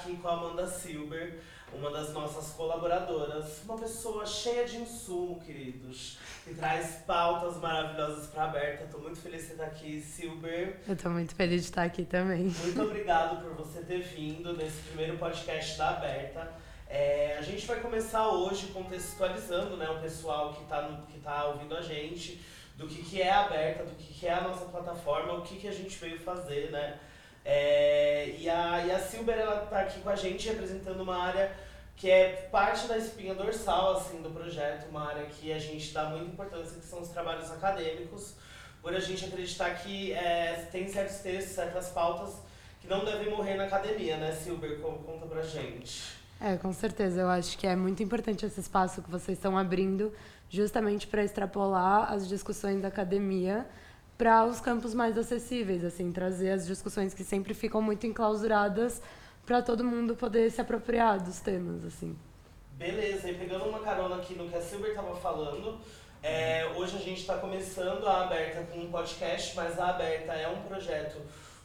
aqui com a Amanda Silber, uma das nossas colaboradoras, uma pessoa cheia de insumo, queridos, que traz pautas maravilhosas para Aberta. Estou muito feliz de você estar aqui, Silber. Eu estou muito feliz de estar aqui também. Muito obrigado por você ter vindo nesse primeiro podcast da Aberta. É, a gente vai começar hoje contextualizando né, o pessoal que está tá ouvindo a gente, do que, que é a Aberta, do que, que é a nossa plataforma, o que, que a gente veio fazer, né? É, e, a, e a Silber, ela tá aqui com a gente representando uma área que é parte da espinha dorsal, assim, do projeto, uma área que a gente dá muita importância, que são os trabalhos acadêmicos, por a gente acreditar que é, tem certos textos, certas pautas que não devem morrer na academia, né, Silber? Conta pra gente. É, com certeza. Eu acho que é muito importante esse espaço que vocês estão abrindo, justamente para extrapolar as discussões da academia para os campos mais acessíveis, assim, trazer as discussões que sempre ficam muito enclausuradas para todo mundo poder se apropriar dos temas, assim. Beleza, e pegando uma carona aqui no que a Silver estava falando, é, hoje a gente está começando a Aberta com um podcast, mas a Aberta é um projeto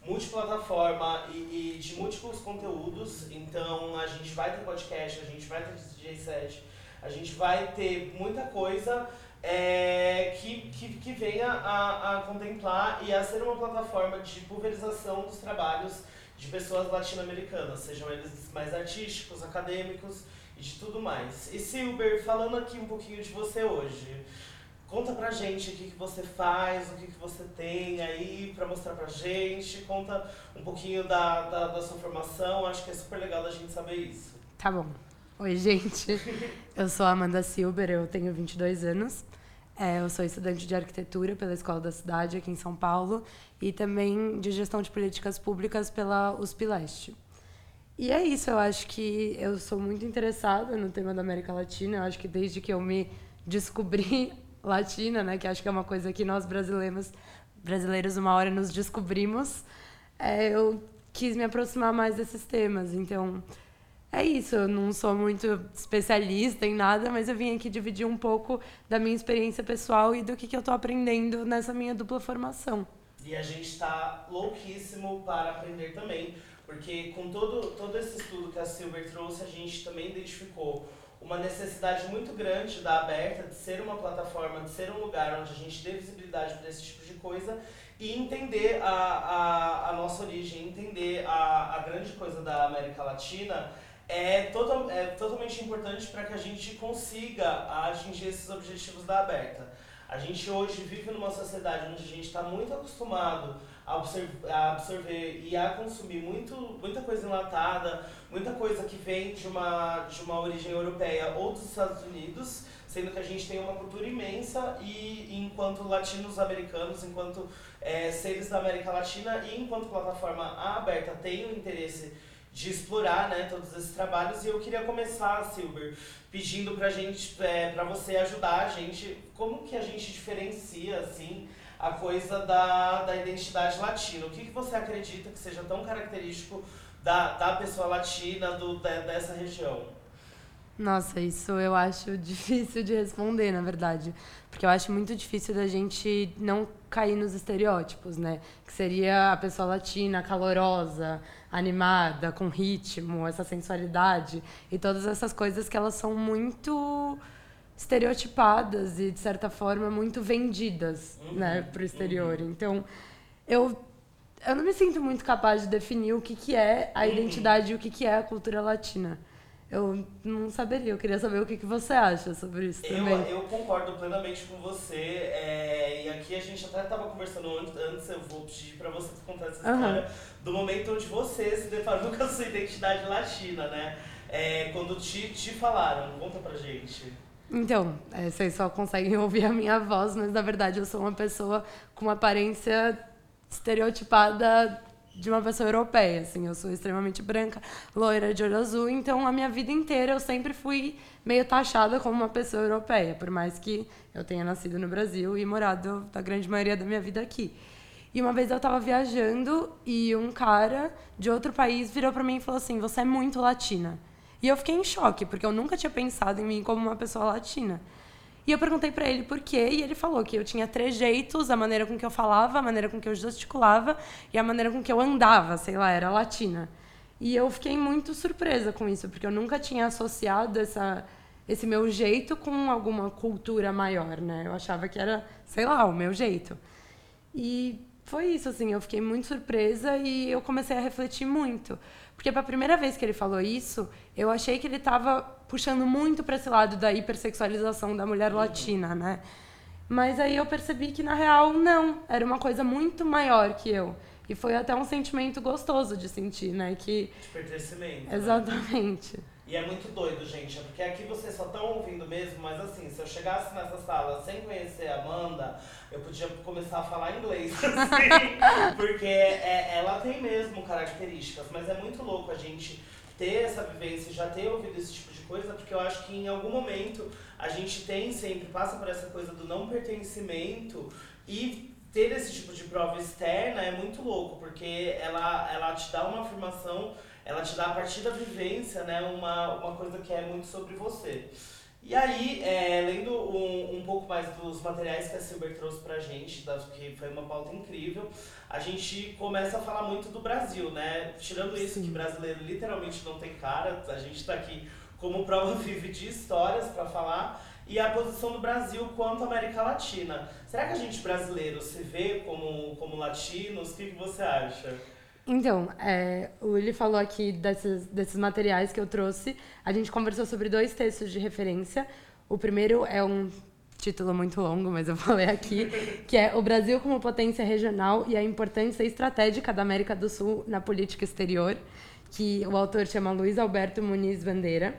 multiplataforma e, e de múltiplos conteúdos, então a gente vai ter podcast, a gente vai ter DJ set, a gente vai ter muita coisa é, que, que, que venha a, a contemplar e a ser uma plataforma de pulverização dos trabalhos de pessoas latino-americanas, sejam eles mais artísticos, acadêmicos e de tudo mais. E Silber, falando aqui um pouquinho de você hoje, conta pra gente o que, que você faz, o que, que você tem aí pra mostrar pra gente, conta um pouquinho da, da, da sua formação, acho que é super legal da gente saber isso. Tá bom. Oi, gente. Eu sou a Amanda Silber, eu tenho 22 anos. É, eu sou estudante de arquitetura pela Escola da Cidade, aqui em São Paulo, e também de gestão de políticas públicas pela USP Leste. E é isso, eu acho que eu sou muito interessada no tema da América Latina. Eu acho que desde que eu me descobri latina, né, que acho que é uma coisa que nós brasileiros, brasileiros uma hora nos descobrimos, é, eu quis me aproximar mais desses temas. Então, é isso, eu não sou muito especialista em nada, mas eu vim aqui dividir um pouco da minha experiência pessoal e do que, que eu estou aprendendo nessa minha dupla formação. E a gente está louquíssimo para aprender também, porque com todo, todo esse estudo que a Silver trouxe, a gente também identificou uma necessidade muito grande da Aberta de ser uma plataforma, de ser um lugar onde a gente dê visibilidade para esse tipo de coisa e entender a, a, a nossa origem, entender a, a grande coisa da América Latina é, total, é totalmente importante para que a gente consiga atingir esses objetivos da aberta. A gente hoje vive numa sociedade onde a gente está muito acostumado a, observar, a absorver e a consumir muito, muita coisa enlatada, muita coisa que vem de uma, de uma origem europeia ou dos Estados Unidos, sendo que a gente tem uma cultura imensa e enquanto latinos americanos, enquanto é, seres da América Latina e enquanto plataforma aberta tem o interesse de explorar né, todos esses trabalhos e eu queria começar, Silber, pedindo pra gente, é, pra você ajudar a gente, como que a gente diferencia, assim, a coisa da, da identidade latina. O que, que você acredita que seja tão característico da, da pessoa latina do, da, dessa região? Nossa, isso eu acho difícil de responder, na verdade. Porque eu acho muito difícil da gente não cair nos estereótipos, né? Que seria a pessoa latina, calorosa, animada, com ritmo, essa sensualidade e todas essas coisas que elas são muito estereotipadas e de certa forma muito vendidas, uhum, né, para o exterior. Uhum. Então, eu eu não me sinto muito capaz de definir o que que é a uhum. identidade e o que que é a cultura latina. Eu não saberia, eu queria saber o que, que você acha sobre isso eu, também. Eu concordo plenamente com você. É, e aqui a gente até estava conversando antes, antes, eu vou pedir para você contar essa história uhum. do momento onde você se deparou com a sua identidade latina, né? É, quando te, te falaram, conta pra gente. Então, é, vocês só conseguem ouvir a minha voz, mas na verdade eu sou uma pessoa com uma aparência estereotipada de uma pessoa europeia, assim, eu sou extremamente branca, loira de olho azul, então a minha vida inteira eu sempre fui meio taxada como uma pessoa europeia, por mais que eu tenha nascido no Brasil e morado a grande maioria da minha vida aqui. E uma vez eu estava viajando e um cara de outro país virou para mim e falou assim: "Você é muito latina". E eu fiquei em choque, porque eu nunca tinha pensado em mim como uma pessoa latina. E eu perguntei para ele por quê, e ele falou que eu tinha trejeitos, a maneira com que eu falava, a maneira com que eu gesticulava e a maneira com que eu andava, sei lá, era latina. E eu fiquei muito surpresa com isso, porque eu nunca tinha associado essa, esse meu jeito com alguma cultura maior, né? Eu achava que era, sei lá, o meu jeito. E foi isso, assim, eu fiquei muito surpresa e eu comecei a refletir muito. Porque para a primeira vez que ele falou isso, eu achei que ele estava puxando muito para esse lado da hipersexualização da mulher latina, né? Mas aí eu percebi que, na real, não. Era uma coisa muito maior que eu. E foi até um sentimento gostoso de sentir, né? Que... De pertencimento. Né? Exatamente. Né? E é muito doido, gente, porque aqui vocês só estão ouvindo mesmo, mas assim, se eu chegasse nessa sala sem conhecer a Amanda, eu podia começar a falar inglês, assim, porque é, ela tem mesmo características, mas é muito louco a gente ter essa vivência, já ter ouvido esse tipo de coisa, porque eu acho que em algum momento a gente tem sempre, passa por essa coisa do não pertencimento e ter esse tipo de prova externa é muito louco, porque ela, ela te dá uma afirmação, ela te dá a partir da vivência, né, uma, uma coisa que é muito sobre você. E aí, é, lendo um, um pouco mais dos materiais que a Silber trouxe pra gente, das, que foi uma pauta incrível, a gente começa a falar muito do Brasil, né? Tirando isso que brasileiro literalmente não tem cara, a gente está aqui como prova vive de histórias para falar, e a posição do Brasil quanto à América Latina. Será que a gente brasileiro se vê como, como latinos? O que, que você acha? Então, é, Willi falou aqui desses, desses materiais que eu trouxe. A gente conversou sobre dois textos de referência. O primeiro é um título muito longo, mas eu falei aqui, que é O Brasil como potência regional e a importância estratégica da América do Sul na política exterior, que o autor chama Luiz Alberto Muniz Bandeira.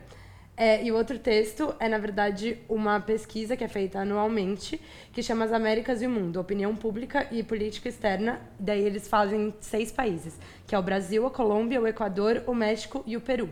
É, e o outro texto é, na verdade, uma pesquisa que é feita anualmente, que chama As Américas e o Mundo, Opinião Pública e Política Externa. Daí eles fazem seis países, que é o Brasil, a Colômbia, o Equador, o México e o Peru.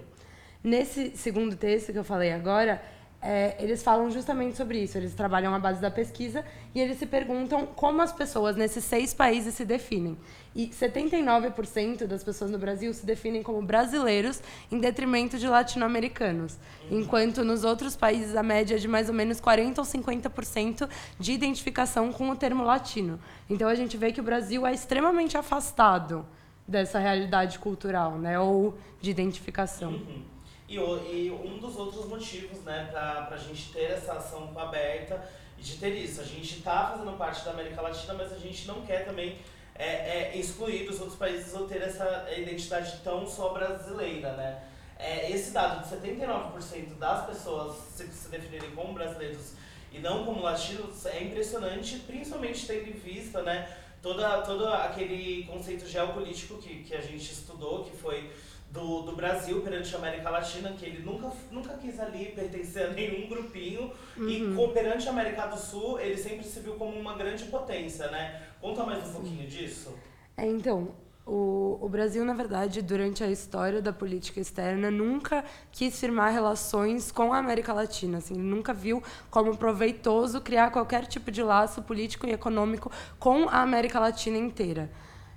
Nesse segundo texto que eu falei agora, é, eles falam justamente sobre isso. Eles trabalham à base da pesquisa e eles se perguntam como as pessoas nesses seis países se definem. E 79% das pessoas no Brasil se definem como brasileiros em detrimento de latino-americanos. Enquanto nos outros países a média é de mais ou menos 40% ou 50% de identificação com o termo latino. Então a gente vê que o Brasil é extremamente afastado dessa realidade cultural, né? Ou de identificação. Uhum. E, e um dos outros motivos, né, para a gente ter essa ação aberta e de ter isso. A gente está fazendo parte da América Latina, mas a gente não quer também é, é, excluir dos outros países ou ter essa identidade tão só brasileira, né? É, esse dado de 79% das pessoas se, se definirem como brasileiros e não como latinos é impressionante, principalmente tendo em vista, né, toda, todo aquele conceito geopolítico que, que a gente estudou, que foi do, do Brasil perante a América Latina, que ele nunca, nunca quis ali pertencer a nenhum grupinho, uhum. e perante a América do Sul, ele sempre se viu como uma grande potência, né? Conta mais um pouquinho disso. É, então, o, o Brasil, na verdade, durante a história da política externa, nunca quis firmar relações com a América Latina. Assim, nunca viu como proveitoso criar qualquer tipo de laço político e econômico com a América Latina inteira.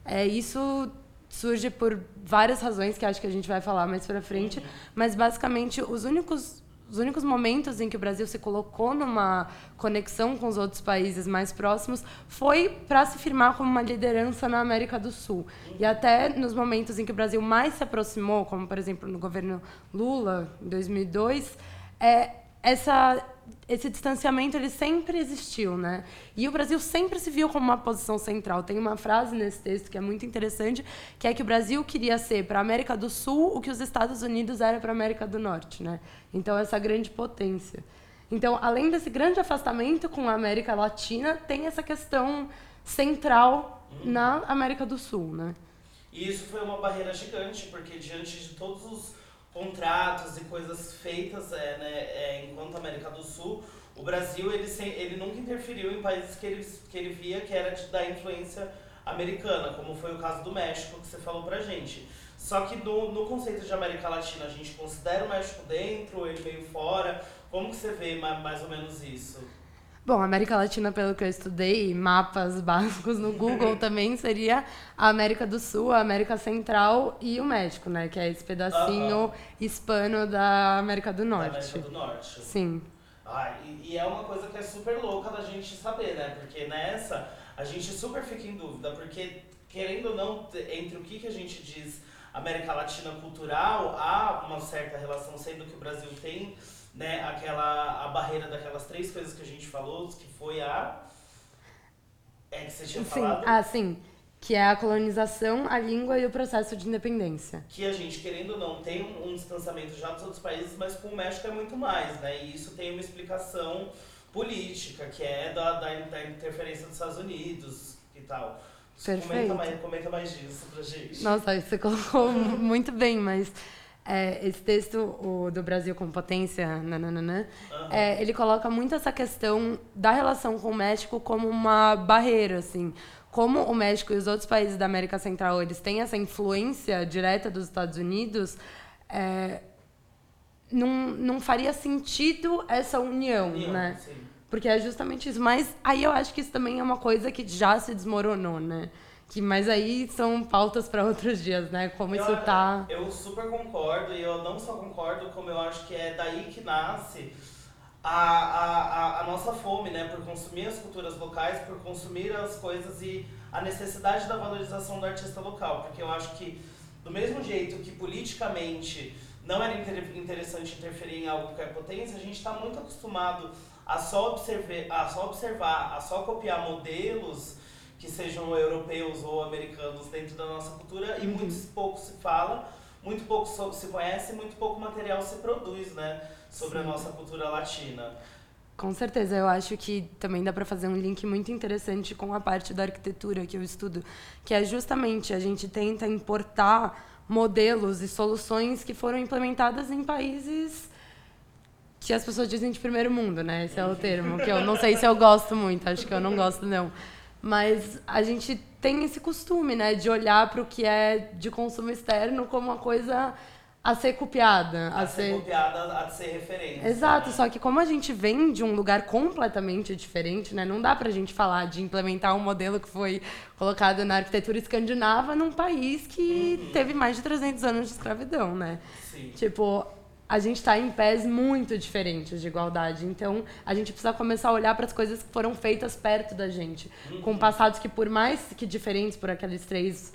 É, isso surge por várias razões que acho que a gente vai falar mais para frente, mas basicamente os únicos os únicos momentos em que o Brasil se colocou numa conexão com os outros países mais próximos foi para se firmar como uma liderança na América do Sul. E até nos momentos em que o Brasil mais se aproximou, como por exemplo no governo Lula, em 2002, é, essa esse distanciamento ele sempre existiu, né? E o Brasil sempre se viu como uma posição central. Tem uma frase nesse texto que é muito interessante, que é que o Brasil queria ser para a América do Sul o que os Estados Unidos era para a América do Norte, né? Então essa grande potência. Então, além desse grande afastamento com a América Latina, tem essa questão central na América do Sul, né? E isso foi uma barreira gigante, porque diante de todos os contratos e coisas feitas é, né, é, enquanto América do Sul, o Brasil ele, sem, ele nunca interferiu em países que ele, que ele via que era de, da influência americana, como foi o caso do México que você falou pra gente. Só que no, no conceito de América Latina, a gente considera o México dentro, ele meio fora. Como que você vê mais, mais ou menos isso? Bom, América Latina, pelo que eu estudei, mapas básicos no Google também seria a América do Sul, a América Central e o México, né? Que é esse pedacinho hispano da América do Norte. Da América do Norte. Sim. Ah, e, e, é uma coisa que é super louca da gente saber, né? Porque nessa a gente super fica em dúvida, porque querendo ou não, entre o que, que a gente diz América Latina cultural, há uma certa relação, sendo que o Brasil tem né, aquela, a barreira daquelas três coisas que a gente falou, que foi a... É que você tinha sim. falado? Ah, sim. Que é a colonização, a língua e o processo de independência. Que a gente, querendo ou não, tem um, distanciamento já dos outros países, mas com o México é muito mais, né? E isso tem uma explicação política, que é da, da, da interferência dos Estados Unidos e tal. Perfeito. Comenta mais, comenta mais disso pra gente. Nossa, você colocou muito bem, mas é, esse texto, o do Brasil como potência, nananana, Aham. é, ele coloca muito essa questão da relação com o México como uma barreira, assim. Como o México e os outros países da América Central, eles têm essa influência direta dos Estados Unidos, é, não, não faria sentido essa união, União, né? sim. Porque é justamente isso. Mas aí eu acho que isso também é uma coisa que já se desmoronou, né? Que, mas aí são pautas para outros dias, né? Como Eu- isso tá. Eu super concordo, e eu não só concordo, como eu acho que é daí que nasce a, a, a, a nossa fome, né? Por consumir as culturas locais, por consumir as coisas e a necessidade da valorização do artista local. Porque eu acho que, do mesmo jeito que politicamente não era inter- interessante interferir em algo que é potência, a gente está muito acostumado a só, observar, a só observar, a só copiar modelos que sejam europeus ou americanos dentro da nossa cultura e Uhum. muito pouco se fala, muito pouco se conhece, muito pouco material se produz, né, sobre a Sim. nossa cultura latina. Com certeza, eu acho que também dá para fazer um link muito interessante com a parte da arquitetura que eu estudo, que é justamente a gente tenta importar modelos e soluções que foram implementadas em países que as pessoas dizem de primeiro mundo, né? Esse é o termo, que eu não sei se eu gosto muito, acho que eu não gosto não. Mas a gente tem esse costume, né, de olhar para o que é de consumo externo como uma coisa a ser copiada, A, ser copiada, a ser referência. Exato, né? só que como a gente vem de um lugar completamente diferente, né? Não dá pra gente falar de implementar um modelo que foi colocado na arquitetura escandinava num país que Uhum. teve mais de 300 anos de escravidão, né? Sim. Tipo, a gente tá em pés muito diferentes de igualdade. Então, a gente precisa começar a olhar para as coisas que foram feitas perto da gente, com Uhum. passados que por mais que diferentes por aqueles três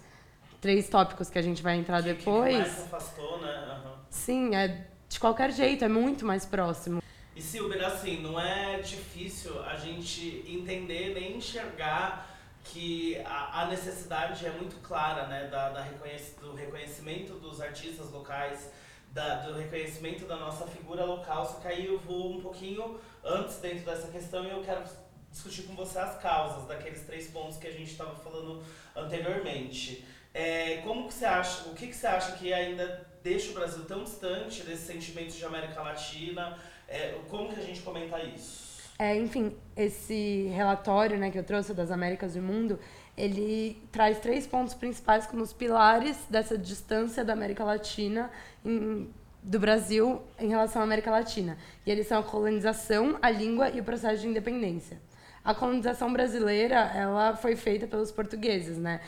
três tópicos que a gente vai entrar Que- depois, Que mais afastou, né? Aham. sim, é de qualquer jeito, é muito mais próximo. E Silber, assim, não é difícil a gente entender nem enxergar que a, a necessidade é muito clara, né, da, da reconhec- do reconhecimento dos artistas locais, da, do reconhecimento da nossa figura local, só que aí eu vou um pouquinho antes dentro dessa questão e eu quero discutir com você as causas daqueles três pontos que a gente estava falando anteriormente. É, como que você acha, o que, que você acha que ainda deixa o Brasil tão distante desse sentimento de América Latina? É, como que a gente comenta isso? É, enfim, esse relatório né, que eu trouxe das Américas e o Mundo, ele traz três pontos principais como os pilares dessa distância da América Latina em- do Brasil em relação à América Latina. E eles são a colonização, a língua e o processo de independência. A colonização brasileira, ela foi feita pelos portugueses, né?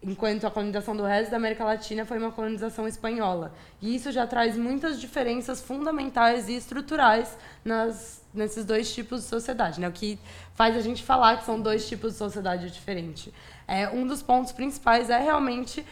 Enquanto a colonização do resto da América Latina foi uma colonização espanhola. E isso já traz muitas diferenças fundamentais e estruturais nas, nesses dois tipos de sociedade, né? O que faz a gente falar que são dois tipos de sociedade diferente. É, um dos pontos principais é realmente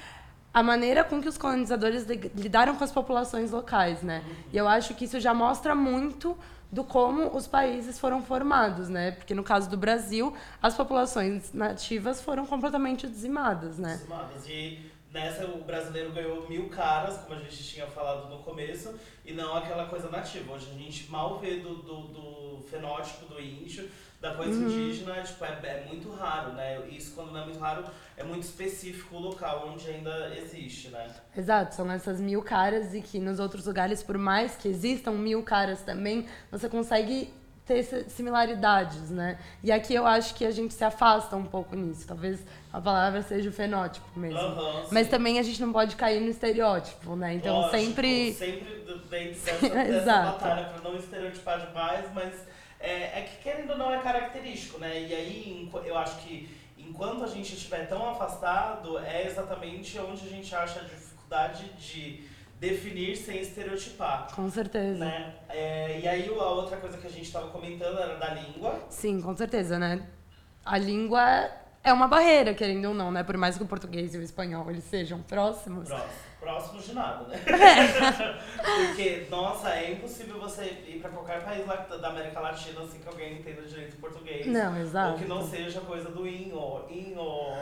a maneira com que os colonizadores li- lidaram com as populações locais, né? E eu acho que isso já mostra muito do como os países foram formados, né? Porque no caso do Brasil, as populações nativas foram completamente dizimadas, né? Dizimadas. E nessa o brasileiro ganhou mil caras, como a gente tinha falado no começo, e não aquela coisa nativa. Hoje a gente mal vê do, do, do fenótipo do índio, da coisa Uhum. indígena, tipo, é, é muito raro, né? Isso quando não é muito raro, é muito específico o local onde ainda existe, né? Exato, são essas mil caras e que nos outros lugares, por mais que existam mil caras também, você consegue ter similaridades, né? E aqui eu acho que a gente se afasta um pouco nisso. Talvez a palavra seja o fenótipo mesmo. Aham, Mas também a gente não pode cair no estereótipo, né? Então Lógico, sempre. Sempre dentro dessa, dessa batalha pra não estereotipar demais, mas é, é que querendo ou não é característico, né? E aí eu acho que enquanto a gente estiver tão afastado, é exatamente onde a gente acha a dificuldade de definir sem estereotipar. Com certeza. Né? É, e aí a outra coisa que a gente estava comentando era da língua. Sim, com certeza, né? A língua é uma barreira, querendo ou não, né? Por mais que o português e o espanhol eles sejam próximos. Próximo. Próximos de nada, né? É. Porque, nossa, é impossível você ir pra qualquer país da América Latina assim que alguém entenda direito português. Não, exato. Ou que não seja coisa do inho, inho.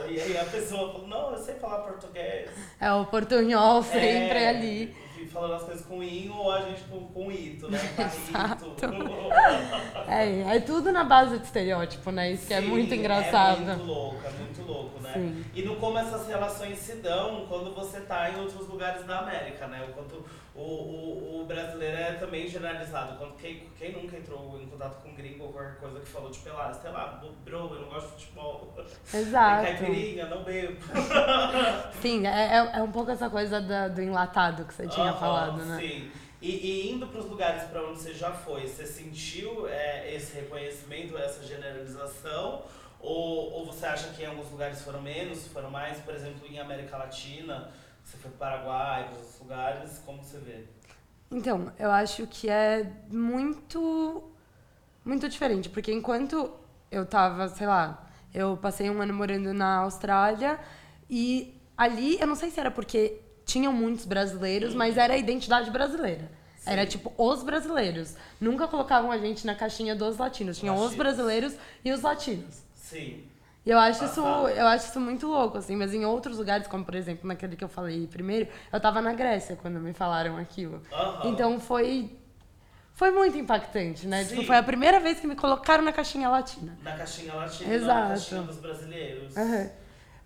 E aí a pessoa fala, não, eu sei falar português. É o portunhol sempre É, ali. Falando as coisas com inho ou a gente com, com ito, né? Exato. É, é tudo na base de estereótipo, né? Isso que é Sim, muito engraçado. É muito louco, é muito louco, né? Sim. E no como essas relações se dão quando você tá em outros lugares da América, né? O quanto o, o, o brasileiro é também generalizado. Quando, quem, quem nunca entrou em contato com um gringo ou qualquer coisa que falou, tipo, lá, sei lá, bro, eu não gosto de futebol. Exato. Tem caipirinha, não bebo. Sim, é, é, é um pouco essa coisa da- do enlatado que você tinha Aham, falado, né? Sim. E, e indo para os lugares para onde você já foi, você sentiu é, esse reconhecimento, essa generalização? Ou, ou você acha que em alguns lugares foram menos, foram mais? Por exemplo, em América Latina, você foi para o Paraguai, para outros lugares, como você vê? Então, eu acho que é muito, muito diferente, porque enquanto eu tava, sei lá, eu passei um ano morando na Austrália e ali, eu não sei se era porque tinham muitos brasileiros, mas era a identidade brasileira. Sim. Era tipo os brasileiros. Nunca colocavam a gente na caixinha dos latinos. Tinham os brasileiros e os latinos. Sim. E eu acho isso, eu acho isso muito louco, assim, mas em outros lugares, como por exemplo naquele que eu falei primeiro, eu tava na Grécia quando me falaram aquilo. Aham. Então foi foi muito impactante, né? Tipo, foi a primeira vez que me colocaram na caixinha latina. Na caixinha latina, na Exato. caixinha dos brasileiros. Aham.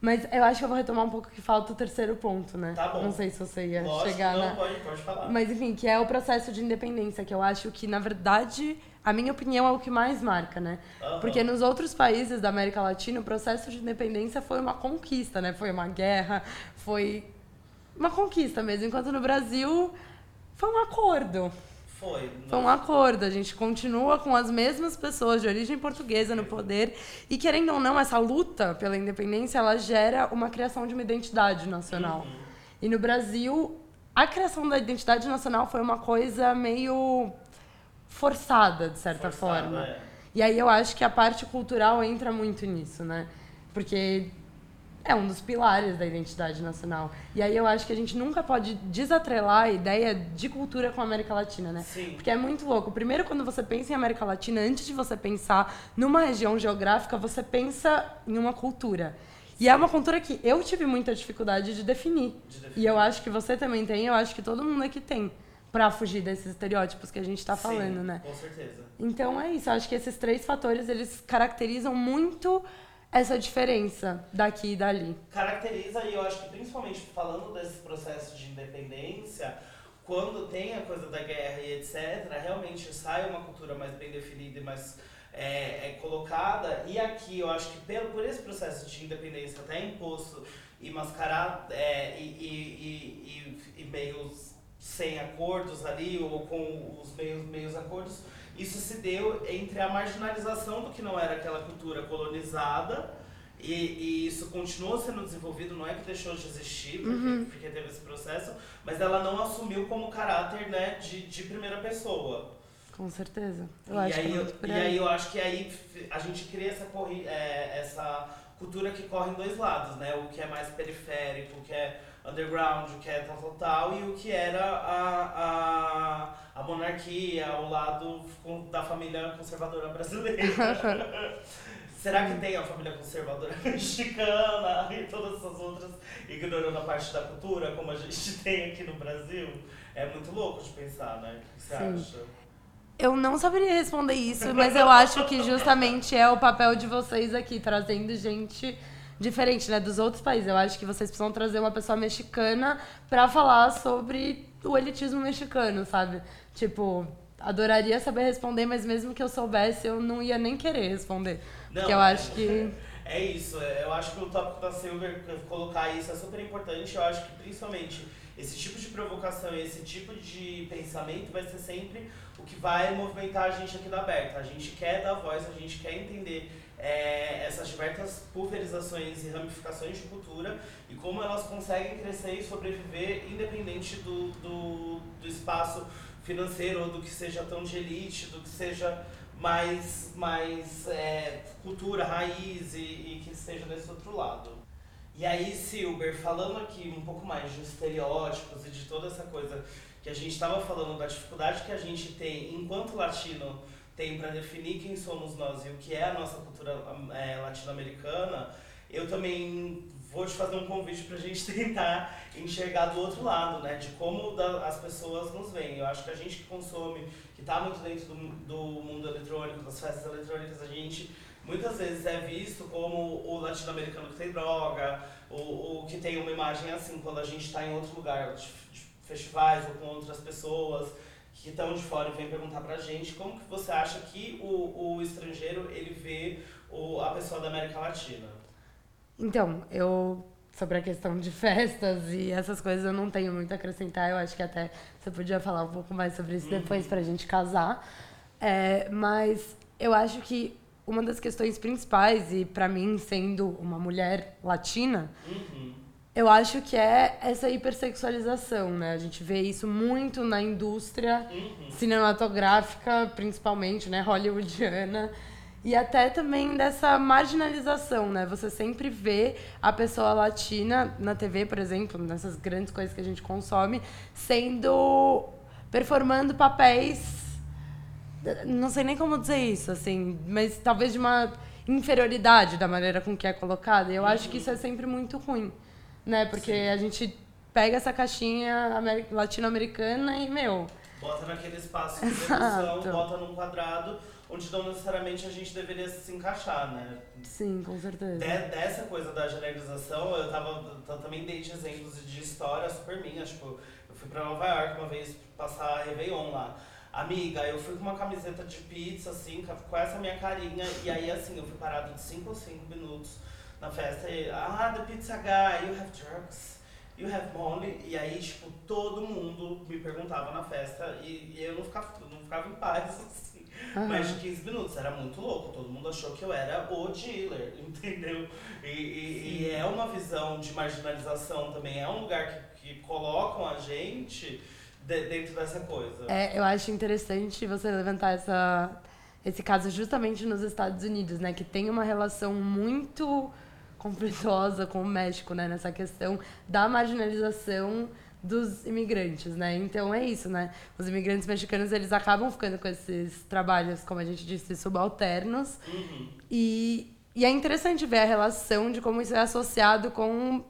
Mas eu acho que eu vou retomar um pouco que falta o terceiro ponto, né? Tá bom. Não sei se você ia Lógico, chegar não, na. pode, pode falar. Mas enfim, que é o processo de independência, que eu acho que, na verdade, a minha opinião é o que mais marca, né? Aham. Porque nos outros países da América Latina, o processo de independência foi uma conquista, né? Foi uma guerra, foi uma conquista mesmo. Enquanto no Brasil foi um acordo. Foi. Foi um acordo. A gente continua com as mesmas pessoas de origem portuguesa no poder. E querendo ou não, essa luta pela independência, ela gera uma criação de uma identidade nacional. Uhum. E no Brasil, a criação da identidade nacional foi uma coisa meio forçada, de certa Forçado, forma. é. E aí eu acho que a parte cultural entra muito nisso, né? Porque é um dos pilares da identidade nacional. E aí eu acho que a gente nunca pode desatrelar a ideia de cultura com a América Latina, né? Sim. Porque é muito louco. Primeiro, quando você pensa em América Latina, antes de você pensar numa região geográfica, você pensa em uma cultura. E é uma cultura que eu tive muita dificuldade de definir. De definir. E eu acho que você também tem, eu acho que todo mundo aqui tem. Pra fugir desses estereótipos que a gente tá Sim, falando, né? Com certeza. Então é isso, acho que esses três fatores eles caracterizam muito essa diferença daqui e dali. caracteriza, e eu acho que principalmente falando desse processo de independência, quando tem a coisa da guerra e etc., realmente sai uma cultura mais bem definida e mais é, é colocada. E aqui eu acho que pelo, por esse processo de independência até imposto e mascarado é, e, e, e, e, e meios sem acordos ali, ou com os meios, meios acordos, isso se deu entre a marginalização do que não era aquela cultura colonizada e, e isso continuou sendo desenvolvido, não é que deixou de existir, porque, porque teve esse processo, mas ela não assumiu como caráter né, de, de primeira pessoa. Com certeza. Eu e, acho aí, que é eu- e aí. eu acho que aí a gente cria essa, corri é, essa cultura que corre em dois lados, né? O que é mais periférico, o que é underground, o que é tal, tal, tal, e o que era a, a, a monarquia, o lado da família conservadora brasileira. Será que tem a família conservadora mexicana e todas essas outras ignorando a parte da cultura, como a gente tem aqui no Brasil? É muito louco de pensar, né? O que você Sim. acha? Eu não saberia responder isso, mas eu acho que justamente é o papel de vocês aqui, trazendo gente diferente, né, dos outros países. Eu acho que vocês precisam trazer uma pessoa mexicana pra falar sobre o elitismo mexicano, sabe? Tipo, adoraria saber responder, mas mesmo que eu soubesse, eu não ia nem querer responder. Não, porque eu é- acho que É isso, é- eu acho que o tópico da Silver, colocar isso é super importante. Eu acho que principalmente esse tipo de provocação e esse tipo de pensamento vai ser sempre o que vai movimentar a gente aqui da Aberta. A gente quer dar voz, a gente quer entender é, essas diversas pulverizações e ramificações de cultura e como elas conseguem crescer e sobreviver independente do, do, do espaço financeiro ou do que seja tão de elite, do que seja mais, mais é, cultura, raiz e, e que esteja desse outro lado. E aí, Silber, falando aqui um pouco mais de estereótipos e de toda essa coisa que a gente estava falando, da dificuldade que a gente tem, enquanto latino, tem para definir quem somos nós e o que é a nossa cultura é, latino-americana, eu também vou te fazer um convite para a gente tentar enxergar do outro lado, né? De como da, as pessoas nos veem. Eu acho que a gente que consome, que está muito dentro do, do mundo eletrônico, das festas eletrônicas, a gente muitas vezes é visto como o latino-americano que tem droga, o, o que tem uma imagem assim quando a gente está em outro lugar, de, de festivais ou com outras pessoas que estão de fora e vêm perguntar pra gente como que você acha que o, o estrangeiro ele vê o, a pessoa da América Latina. Então, eu sobre a questão de festas e essas coisas eu não tenho muito a acrescentar. Eu acho que até você podia falar um pouco mais sobre isso depois uhum. para a gente casar. É, mas eu acho que uma das questões principais, e para mim, sendo uma mulher latina, uhum. Eu acho que é essa hipersexualização, né? A gente vê isso muito na indústria uhum. cinematográfica, principalmente, né? Hollywoodiana. E até também dessa marginalização, né? Você sempre vê a pessoa latina na TV, por exemplo, nessas grandes coisas que a gente consome, sendo performando papéis não sei nem como dizer isso, assim, mas talvez de uma inferioridade da maneira com que é colocada. Eu acho que isso é sempre muito ruim, né? Porque Sim. a gente pega essa caixinha latino-americana e, meu... Bota naquele espaço de televisão, bota num quadrado onde não necessariamente a gente deveria se encaixar, né? Sim, com certeza. De, dessa coisa da generalização, eu tava, eu também dei de exemplos de história super minha, tipo, eu fui pra Nova York uma vez passar Réveillon lá. Amiga, eu fui com uma camiseta de pizza, assim, com essa minha carinha, e aí, assim, eu fui parado de 5 ou 5 minutos na festa e, ah, the pizza guy, you have drugs, you have money, e aí, tipo, todo mundo me perguntava na festa e, e eu não ficava, não ficava em paz, assim, uhum. mais de 15 minutos, era muito louco, todo mundo achou que eu era o dealer, entendeu? E, e, e é uma visão de marginalização também, é um lugar que, que colocam a gente de, dentro dessa coisa. É, eu acho interessante você levantar essa, esse caso justamente nos Estados Unidos, né? Que tem uma relação muito conflituosa com o México, né? Nessa questão da marginalização dos imigrantes, né? Então é isso, né? Os imigrantes mexicanos eles acabam ficando com esses trabalhos, como a gente disse, subalternos. Uhum. E, e é interessante ver a relação de como isso é associado com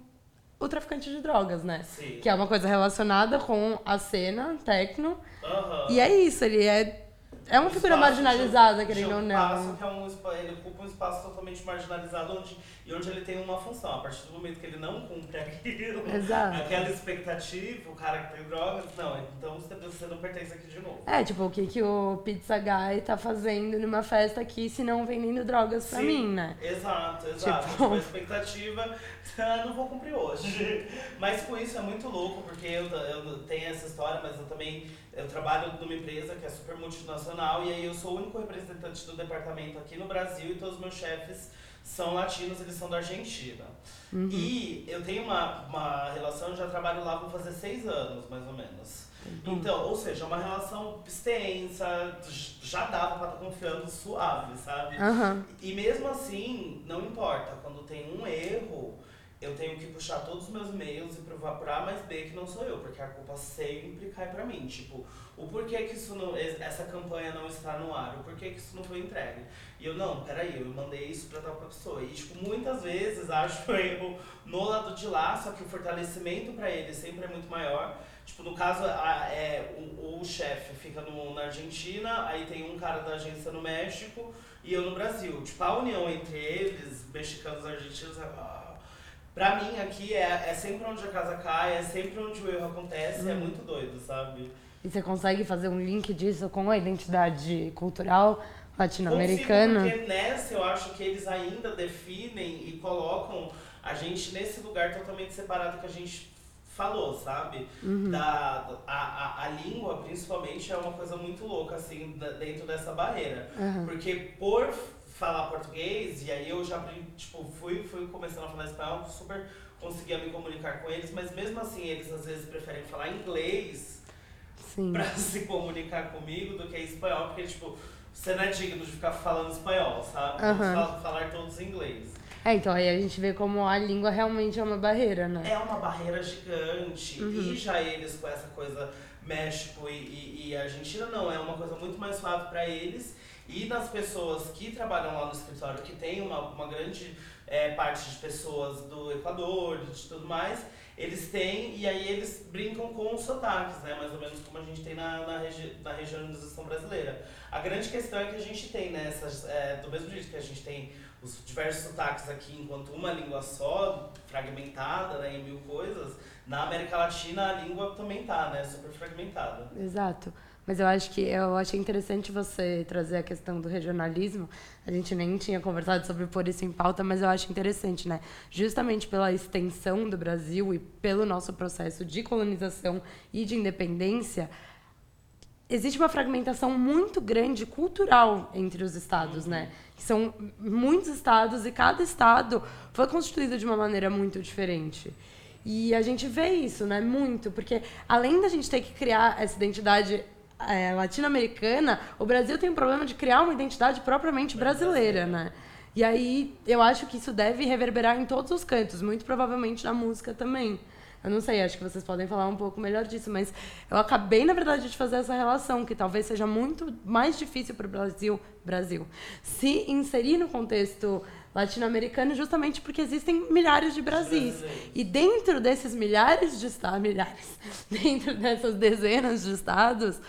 o traficante de drogas, né? Sim. Que é uma coisa relacionada com a cena, techno. Uhum. E é isso, ele é é uma figura marginalizada, querendo ou não. Que é um, ele ocupa um espaço totalmente marginalizado onde, e onde ele tem uma função. A partir do momento que ele não cumpre aquilo, Exato. aquela expectativa, o cara que tem drogas, não, então você não pertence aqui de novo. É, tipo, o que, que o Pizza Guy tá fazendo numa festa aqui se não vendendo drogas pra Sim, mim, né? Exato, exato. Tipo... tipo a expectativa, ah, não vou cumprir hoje. mas com isso é muito louco, porque eu, eu tenho essa história, mas eu também eu trabalho numa empresa que é super multinacional e aí eu sou o único representante do departamento aqui no Brasil e todos os meus chefes são latinos, eles são da Argentina. Uhum. E eu tenho uma, uma relação, eu já trabalho lá, vou fazer seis anos, mais ou menos. Uhum. Então, ou seja, uma relação extensa, já dava pra estar confiando suave, sabe? Uhum. E mesmo assim, não importa, quando tem um erro, eu tenho que puxar todos os meus e-mails e provar por A mais B que não sou eu, porque a culpa sempre cai pra mim. Tipo, o porquê que isso não, essa campanha não está no ar, o porquê que isso não foi entregue. E eu, não, peraí, eu mandei isso pra tal pessoa. E, tipo, muitas vezes acho eu no lado de lá, só que o fortalecimento pra ele sempre é muito maior. Tipo, no caso, a, é, o, o chefe fica no, na Argentina, aí tem um cara da agência no México e eu no Brasil. Tipo, a união entre eles, mexicanos e argentinos, é Pra mim aqui é, é sempre onde a casa cai, é sempre onde o erro acontece, é hum. é muito doido, sabe? E você consegue fazer um link disso com a identidade cultural latino-americana? Porque nessa eu acho que eles ainda definem e colocam a gente nesse lugar totalmente separado que a gente falou, sabe? Uhum. Da, a, a, a, língua, principalmente, é uma coisa muito louca, assim, dentro dessa barreira. Uhum. Porque por falar português, e aí eu já tipo, fui, fui começando a falar espanhol, super conseguia me comunicar com eles, mas mesmo assim eles às vezes preferem falar inglês Sim. pra se comunicar comigo do que espanhol, porque tipo, você não é digno de ficar falando espanhol, sabe? Vamos Aham. fal- falar todos em inglês. É, então aí a gente vê como a língua realmente é uma barreira, né? É uma barreira gigante. Uhum. E já eles com essa coisa México e, e, e Argentina, não, é uma coisa muito mais suave para eles. E nas pessoas que trabalham lá no escritório, que tem uma, uma grande é, parte de pessoas do Equador, de tudo mais, eles têm, e aí eles brincam com os sotaques, né? Mais ou menos como a gente tem na, na, regi na regionalização brasileira. A grande questão é que a gente tem nessas, é, do mesmo jeito que a gente tem os diversos sotaques aqui enquanto uma língua só, fragmentada né, em mil coisas, na América Latina a língua também tá, né? Super fragmentada. Exato. Mas eu acho que eu achei interessante você trazer a questão do regionalismo. A gente nem tinha conversado sobre pôr isso em pauta, mas eu acho interessante, né? Justamente pela extensão do Brasil e pelo nosso processo de colonização e de independência, existe uma fragmentação muito grande cultural entre os estados, né? Que são muitos estados e cada estado foi constituído de uma maneira muito diferente. E a gente vê isso, né? Muito, porque além da gente ter que criar essa identidade é, latino-americana, o Brasil tem um problema de criar uma identidade propriamente brasileira, né? E aí eu acho que isso deve reverberar em todos os cantos, muito provavelmente na música também. Eu não sei, acho que vocês podem falar um pouco melhor disso, mas eu acabei, na verdade, de fazer essa relação, que talvez seja muito mais difícil para o Brasil, Brasil se inserir no contexto latino-americano, justamente porque existem milhares de Brasis. E dentro desses milhares de estados, milhares, dentro dessas dezenas de estados,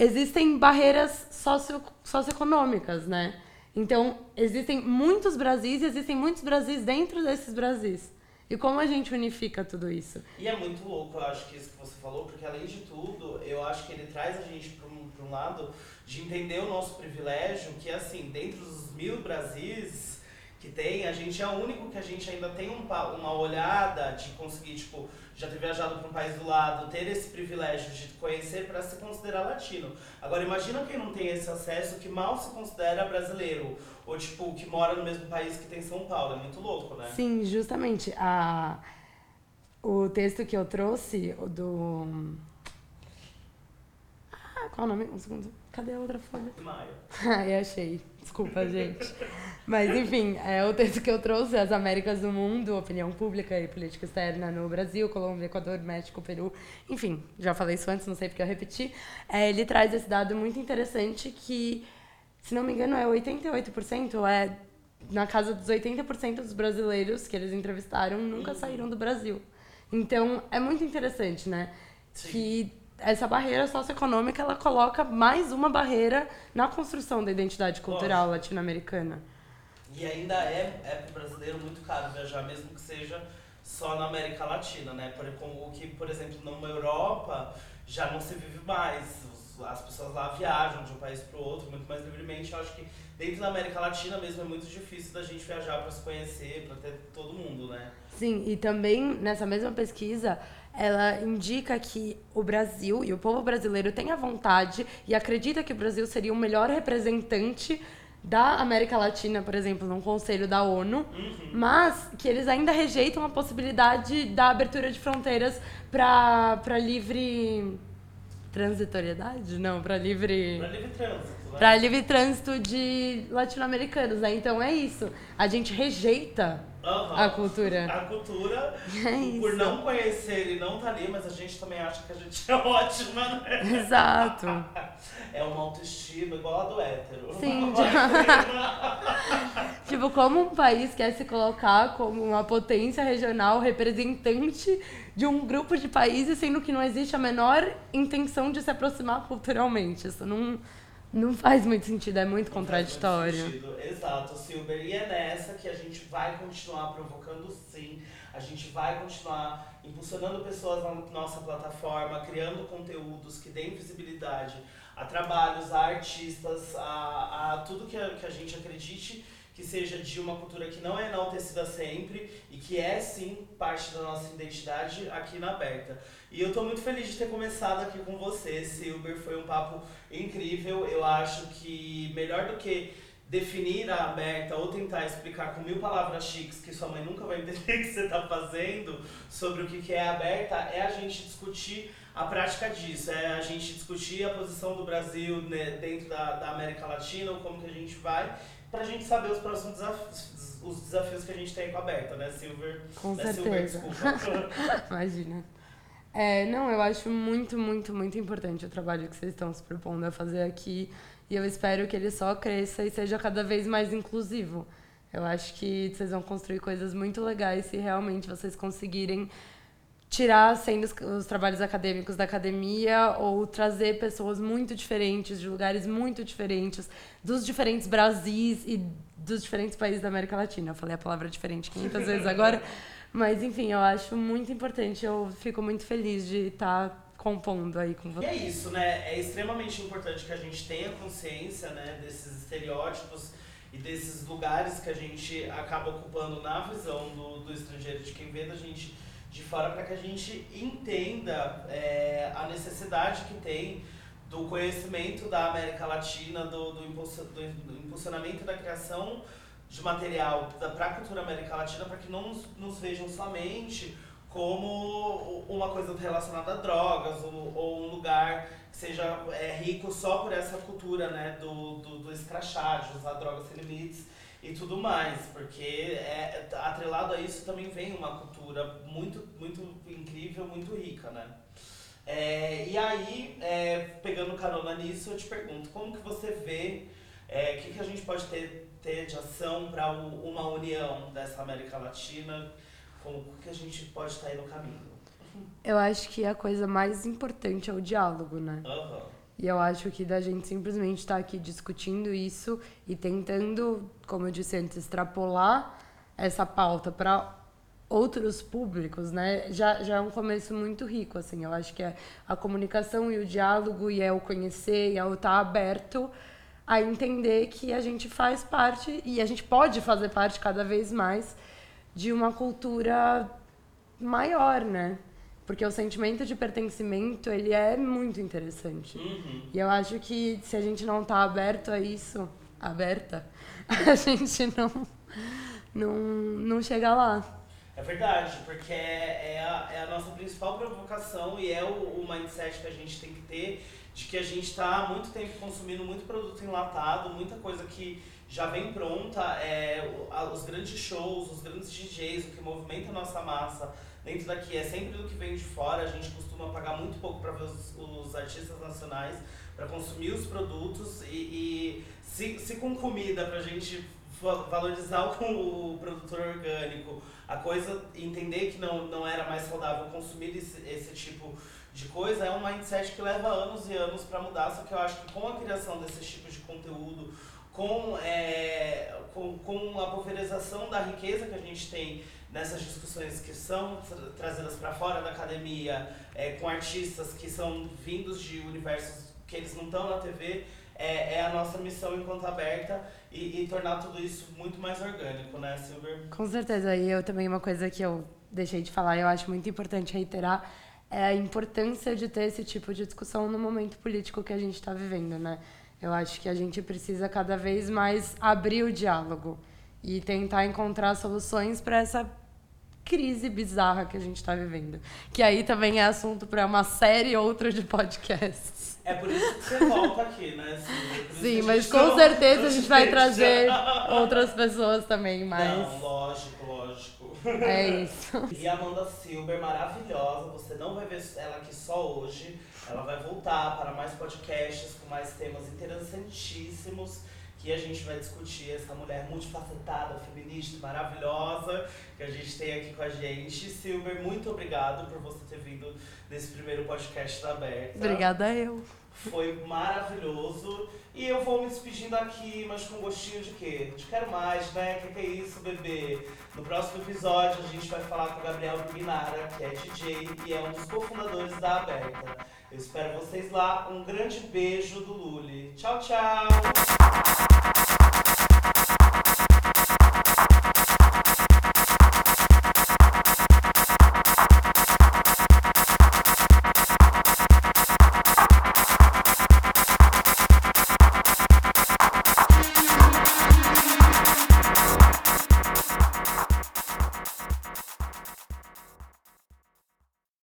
existem barreiras socio, socioeconômicas, né? Então, existem muitos Brasis e existem muitos Brasis dentro desses Brasis. E como a gente unifica tudo isso? E é muito louco, eu acho que isso que você falou, porque além de tudo, eu acho que ele traz a gente para um, um lado de entender o nosso privilégio, que assim, dentro dos mil Brasis que tem, a gente é o único que a gente ainda tem um, uma olhada de conseguir, tipo, já ter viajado para um país do lado, ter esse privilégio de conhecer para se considerar latino. Agora imagina quem não tem esse acesso, que mal se considera brasileiro, ou tipo, que mora no mesmo país que tem São Paulo, é muito louco, né? Sim, justamente. A, o texto que eu trouxe, do. Qual o nome? Um segundo. Cadê a outra folha? Ai, achei. Desculpa, gente. Mas, enfim, é o texto que eu trouxe, As Américas do Mundo, Opinião Pública e Política Externa no Brasil, Colômbia, Equador, México, Peru. Enfim, já falei isso antes, não sei porque eu repeti. É, ele traz esse dado muito interessante que, se não me engano, é 88%, é na casa dos 80% dos brasileiros que eles entrevistaram nunca saíram do Brasil. Então, é muito interessante, né? Sim. Que essa barreira socioeconômica ela coloca mais uma barreira na construção da identidade cultural latino-americana. E ainda é, é pro brasileiro muito caro viajar, mesmo que seja só na América Latina, né? Por, o que, por exemplo, numa Europa já não se vive mais. As pessoas lá viajam de um país para o outro muito mais livremente. Eu acho que dentro da América Latina mesmo é muito difícil da gente viajar para se conhecer, para ter todo mundo, né? Sim, e também nessa mesma pesquisa, ela indica que o Brasil e o povo brasileiro tem a vontade e acredita que o Brasil seria o melhor representante da América Latina, por exemplo, num conselho da ONU, mas que eles ainda rejeitam a possibilidade da abertura de fronteiras para livre transitoriedade? Não, para livre Para livre trânsito, né? para livre trânsito de latino-americanos, né? Então é isso. A gente rejeita Aham. a cultura. A cultura, É por não conhecer e não tá ali, mas a gente também acha que a gente é ótima, né? Exato. É uma autoestima igual a do hétero. Sim, Uma Tipo, como um país quer se colocar como uma potência regional representante de um grupo de países, sendo que não existe a menor intenção de se aproximar culturalmente. Isso não, não faz muito sentido, é muito Não faz muito contraditório. sentido. Exato, Silber. E é nessa que a gente vai continuar provocando sim. A gente vai continuar impulsionando pessoas na nossa plataforma, criando conteúdos que deem visibilidade a trabalhos, a artistas, a, a tudo que a, que a gente acredite que seja de uma cultura que não é enaltecida sempre e que é sim parte da nossa identidade aqui na Aberta. E eu tô muito feliz de ter começado aqui com você, Silber. Foi um papo incrível. Eu acho que melhor do que definir a aberta ou tentar explicar com mil palavras chiques que sua mãe nunca vai entender o que você está fazendo sobre o que é aberta, é a gente discutir a prática disso, é a gente discutir a posição do Brasil né, dentro da, da América Latina, como que a gente vai, para a gente saber os próximos desafios, os desafios que a gente tem com a Berta, né, Silver? Com né, certeza. Silver, Imagina. É, não, eu acho muito, muito, muito importante o trabalho que vocês estão se propondo a fazer aqui. E eu espero que ele só cresça e seja cada vez mais inclusivo. Eu acho que vocês vão construir coisas muito legais se realmente vocês conseguirem tirar sendo os, os, trabalhos acadêmicos da academia ou trazer pessoas muito diferentes, de lugares muito diferentes, dos diferentes Brasis e dos diferentes países da América Latina. Eu falei a palavra diferente 500 vezes agora, mas enfim, eu acho muito importante, eu fico muito feliz de estar tá compondo aí com você. E é isso, né? É extremamente importante que a gente tenha consciência, né, desses estereótipos e desses lugares que a gente acaba ocupando na visão do, do estrangeiro, de quem vê da gente de fora para que a gente entenda é, a necessidade que tem do conhecimento da América Latina, do, do, do impulsionamento da criação de material para a cultura América Latina, para que não nos, nos, vejam somente como uma coisa relacionada a drogas ou, ou um lugar que seja é, rico só por essa cultura né, do, do, do escrachá, de usar drogas sem limites e tudo mais, porque é, atrelado a isso também vem uma cultura muito, muito incrível, muito rica, né? É, e aí, é, pegando carona nisso, eu te pergunto, como que você vê, o é, que, que a gente pode ter, ter de ação para uma união dessa América Latina, como que a gente pode estar aí no caminho? Eu acho que a coisa mais importante é o diálogo, né? Uhum. E eu acho que da gente simplesmente estar tá aqui discutindo isso e tentando, como eu disse antes, extrapolar essa pauta para outros públicos, né? Já, já é um começo muito rico, assim. Eu acho que é a comunicação e o diálogo e é o conhecer e é o estar tá aberto a entender que a gente faz parte e a gente pode fazer parte cada vez mais de uma cultura maior, né? Porque o sentimento de pertencimento, ele é muito interessante. Uhum. E eu acho que se a gente não tá aberto a isso, aberta, a gente não, não, não chega lá. É verdade, porque é, é, a, é a nossa principal provocação e é o, o mindset que a gente tem que ter de que a gente está há muito tempo consumindo muito produto enlatado, muita coisa que já vem pronta, é, os grandes shows, os grandes DJs, o que movimenta a nossa massa dentro daqui é sempre do que vem de fora. A gente costuma pagar muito pouco para ver os, os, artistas nacionais, para consumir os produtos e, e se, se com comida para a gente valorizar o, o, produtor orgânico, a coisa, entender que não, não era mais saudável consumir esse, esse tipo de coisa, é um mindset que leva anos e anos para mudar, só que eu acho que com a criação desses tipos de conteúdo, com, é, com, com a pulverização da riqueza que a gente tem nessas discussões que são tra trazidas para fora da academia, é, com artistas que são vindos de universos que eles não estão na TV, é, é, a nossa missão enquanto aberta e, e, tornar tudo isso muito mais orgânico, né, Silver? Com certeza. E eu também, uma coisa que eu deixei de falar, eu acho muito importante reiterar, é a importância de ter esse tipo de discussão no momento político que a gente está vivendo, né? Eu acho que a gente precisa cada vez mais abrir o diálogo e tentar encontrar soluções para essa crise bizarra que a gente está vivendo. Que aí também é assunto para uma série outra de podcasts. É por isso que você volta aqui, né? Sim, Sim mas com certeza a gente vai trazer outras pessoas também, mas... Não, lógico, lógico. É isso. E a Amanda Silber, maravilhosa, você não vai ver ela aqui só hoje. Ela vai voltar para mais podcasts com mais temas interessantíssimos que a gente vai discutir essa mulher multifacetada, feminista, maravilhosa, que a gente tem aqui com a gente. Silver, muito obrigado por você ter vindo nesse primeiro podcast da Aberta. Obrigada eu. Foi maravilhoso. E eu vou me despedindo aqui, mas com gostinho de quê? De quero mais, né? O que, que é isso, bebê? No próximo episódio a gente vai falar com o Gabriel Pignara, que é DJ e é um dos cofundadores da Aberta. Eu espero vocês lá. Um grande beijo do Luli. Tchau, tchau!